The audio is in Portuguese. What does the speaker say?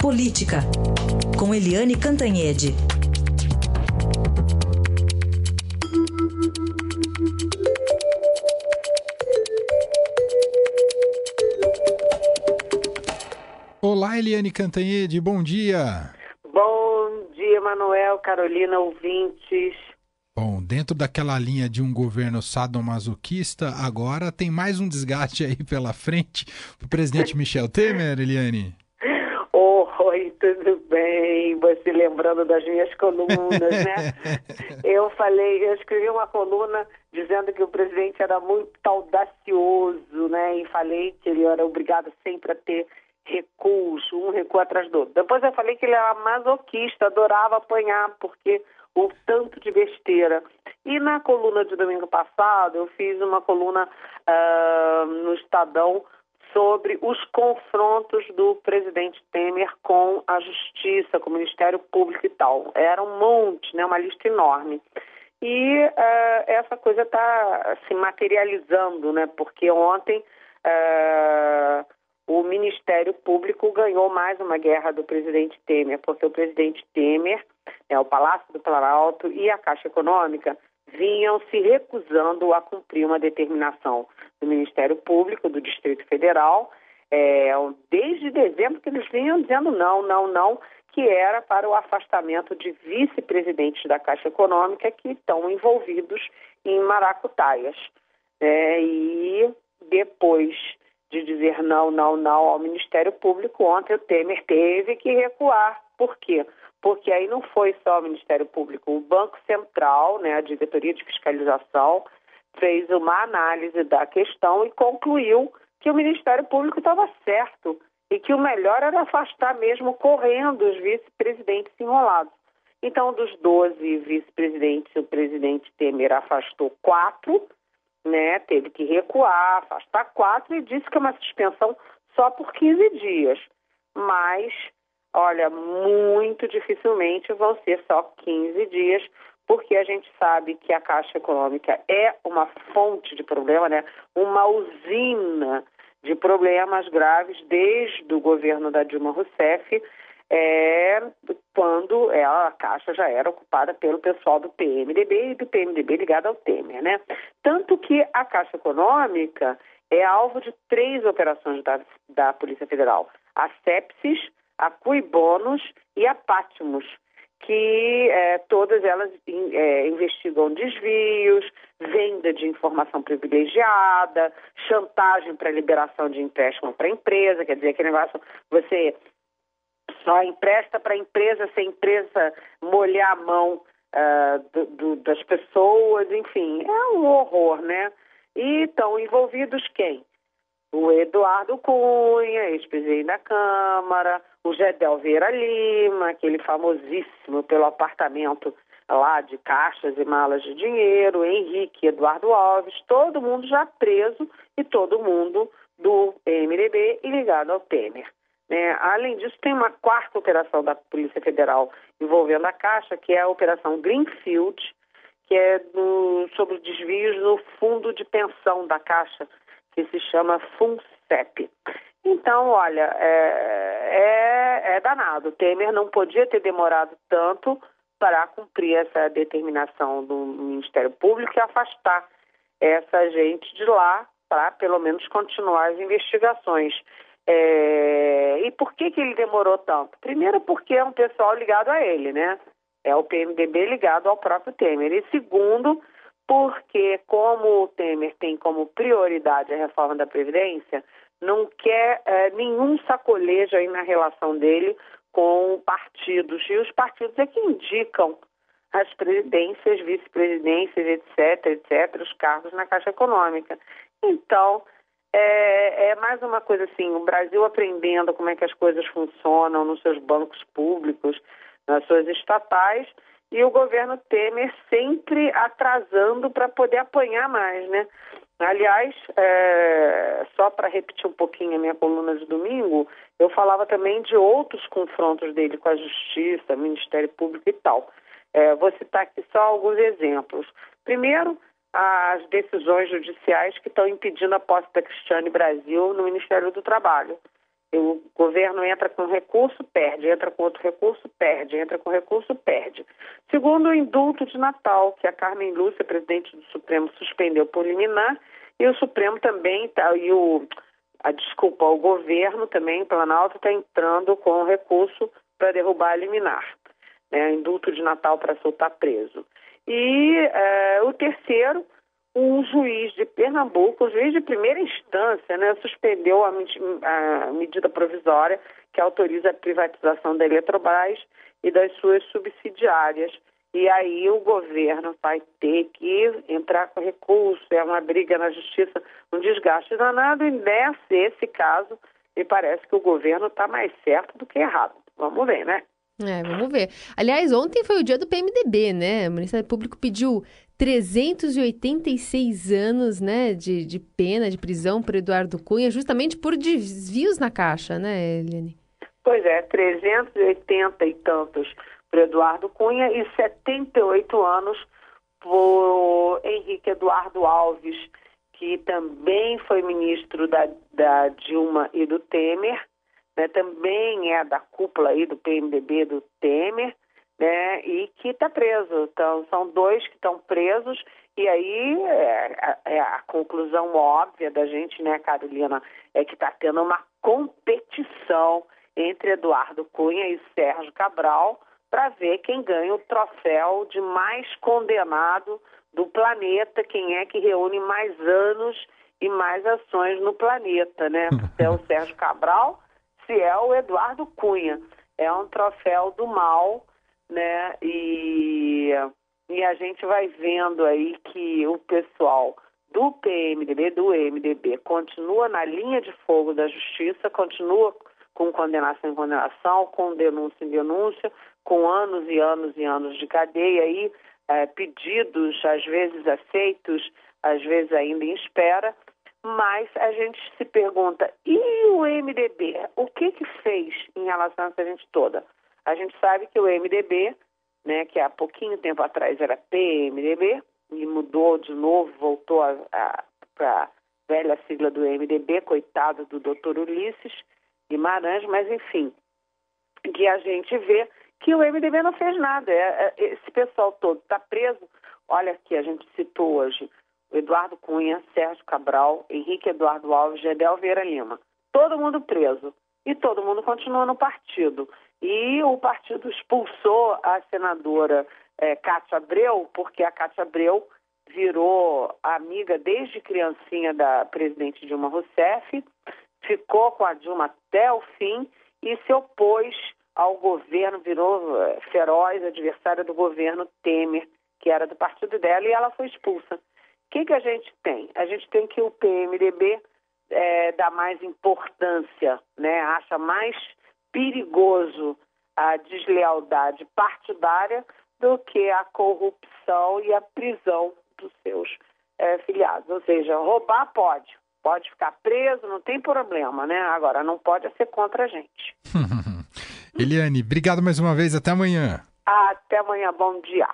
Política, com Eliane Cantanhede. Olá, Eliane Cantanhede, bom dia. Bom dia, Manuel, Carolina, ouvintes. Bom, dentro daquela linha de um governo sadomasoquista, agora tem mais um desgaste aí pela frente para o presidente Michel Temer, Eliane. Oi, tudo bem? Você lembrando das minhas colunas, né? eu falei, eu escrevi uma coluna dizendo que o presidente era muito audacioso, né? E falei que ele era obrigado sempre a ter recuos, um recuo atrás do outro. Depois eu falei que ele era masoquista, adorava apanhar, porque o tanto de besteira. E na coluna de domingo passado, eu fiz uma coluna uh, no Estadão sobre os confrontos do presidente Temer com a Justiça, com o Ministério Público e tal. Era um monte, né, uma lista enorme. E uh, essa coisa está se materializando, né, porque ontem uh, o Ministério Público ganhou mais uma guerra do presidente Temer, porque o presidente Temer, é, o Palácio do Planalto e a Caixa Econômica vinham se recusando a cumprir uma determinação do Ministério Público do Distrito Federal, é, desde dezembro que eles vinham dizendo não, não, não, que era para o afastamento de vice-presidentes da Caixa Econômica que estão envolvidos em maracutaias. É, e depois de dizer não, não, não ao Ministério Público, ontem o Temer teve que recuar. Por quê? Porque aí não foi só o Ministério Público, o Banco Central, né, a Diretoria de Fiscalização, fez uma análise da questão e concluiu que o Ministério Público estava certo e que o melhor era afastar mesmo correndo os vice-presidentes enrolados. Então, dos 12 vice-presidentes, o presidente Temer afastou quatro, né, teve que recuar, afastar quatro e disse que é uma suspensão só por 15 dias. Mas, olha, muito dificilmente vão ser só 15 dias, porque a gente sabe que a Caixa Econômica é uma fonte de problema, né, uma usina de problemas graves desde o governo da Dilma Rousseff é, quando ela, a Caixa já era ocupada pelo pessoal do PMDB e do PMDB ligado ao Temer, né? Tanto que a Caixa Econômica é alvo de três operações da, da Polícia Federal: a Sepsis, a Cuibonus e a Patmos, que é, todas elas é, investigam desvios, venda de informação privilegiada, chantagem para liberação de empréstimo para empresa, quer dizer, aquele negócio, você só empresta para a empresa se a empresa molhar a mão uh, do, do, das pessoas, enfim, é um horror, né? E estão envolvidos quem? O Eduardo Cunha, ex-presidente da Câmara, o Gedel Vieira Lima, aquele famosíssimo pelo apartamento lá de caixas e malas de dinheiro, Henrique Eduardo Alves, todo mundo já preso e todo mundo do MDB e ligado ao Temer. É, além disso, tem uma quarta operação da Polícia Federal envolvendo a Caixa, que é a Operação Greenfield, que é do, sobre desvios no fundo de pensão da Caixa, que se chama FUNCEP. Então, olha, é, é, é danado. Temer não podia ter demorado tanto para cumprir essa determinação do Ministério Público e afastar essa gente de lá para, pelo menos, continuar as investigações. É... E por que, que ele demorou tanto? Primeiro, porque é um pessoal ligado a ele, né? É o PMDB ligado ao próprio Temer. E segundo, porque como o Temer tem como prioridade a reforma da Previdência, não quer é, nenhum sacolejo aí na relação dele com partidos. E os partidos é que indicam as presidências, vice-presidências, etc., etc., os cargos na Caixa Econômica. Então, é, é, mais uma coisa assim, o Brasil aprendendo como é que as coisas funcionam nos seus bancos públicos, nas suas estatais, e o governo Temer sempre atrasando para poder apanhar mais, né? Aliás, é, só para repetir um pouquinho a minha coluna de domingo, eu falava também de outros confrontos dele com a Justiça, Ministério Público e tal. É, vou citar aqui só alguns exemplos. Primeiro, as decisões judiciais que estão impedindo a posse da Cristiane Brasil no Ministério do Trabalho. O governo entra com recurso, perde, entra com outro recurso, perde, entra com recurso, perde. Segundo o indulto de Natal, que a Carmen Lúcia, presidente do Supremo, suspendeu por liminar, e o Supremo também, tá, e o, a desculpa, o governo também, Planalto, está entrando com recurso para derrubar a liminar, né, indulto de Natal para soltar preso. E é, o terceiro, um juiz de Pernambuco, o juiz de primeira instância, né, suspendeu a, a, medida provisória que autoriza a privatização da Eletrobras e das suas subsidiárias. E aí o governo vai ter que entrar com recurso, é uma briga na justiça, um desgaste danado, e nesse esse caso, me parece que o governo está mais certo do que errado. Vamos ver, né? É, vamos ver. Aliás, ontem foi o dia do PMDB, né? O Ministério Público pediu 386 anos né, de, de pena, de prisão para Eduardo Cunha, justamente por desvios na Caixa, né, Eliane? Pois é, 380 e tantos para Eduardo Cunha e 78 anos por Henrique Eduardo Alves, que também foi ministro da, da Dilma e do Temer, né, também é da cúpula aí do PMDB do Temer, né, e que está preso. Então, são dois que estão presos, e aí é, é, a conclusão óbvia da gente, né, Carolina, é que está tendo uma competição entre Eduardo Cunha e Sérgio Cabral para ver quem ganha o troféu de mais condenado do planeta, quem é que reúne mais anos e mais ações no planeta, né? Se é o Sérgio Cabral, se é o Eduardo Cunha. É um troféu do mal né? E, e a gente vai vendo aí que o pessoal do PMDB, do MDB, continua na linha de fogo da justiça, continua com condenação em condenação, com denúncia em denúncia, com anos e anos e anos de cadeia aí, é, pedidos às vezes aceitos, às vezes ainda em espera, mas a gente se pergunta, e o MDB? O que que fez em relação a essa gente toda? A gente sabe que o MDB, né, que há pouquinho tempo atrás era PMDB, e mudou de novo, voltou para a velha sigla do MDB, coitado do doutor Ulisses Guimarães, mas enfim, que a gente vê que o MDB não fez nada. É, é, esse pessoal todo está preso. Olha aqui, a gente citou hoje o Eduardo Cunha, Sérgio Cabral, Henrique Eduardo Alves, Gedel Vieira Lima. Todo mundo preso. E todo mundo continua no partido. E o partido expulsou a senadora é, Cátia Abreu, porque a Cátia Abreu virou amiga desde criancinha da presidente Dilma Rousseff, ficou com a Dilma até o fim e se opôs ao governo, virou é, feroz adversária do governo Temer, que era do partido dela, e ela foi expulsa. O que, que a gente tem? A gente tem que o PMDB é, dá mais importância, né? acha mais perigoso a deslealdade partidária do que a corrupção e a prisão dos seus é, filiados. Ou seja, roubar pode, pode ficar preso, não tem problema, né? Agora, não pode ser contra a gente. Eliane, obrigado mais uma vez, até amanhã. Até amanhã, bom dia.